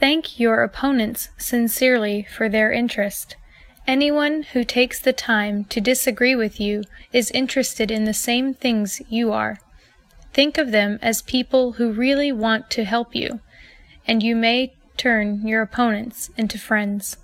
Thank your opponents sincerely for their interest. Anyone who takes the time to disagree with you is interested in the same things you are. Think of them as people who really want to help you, and you may turn your opponents into friends.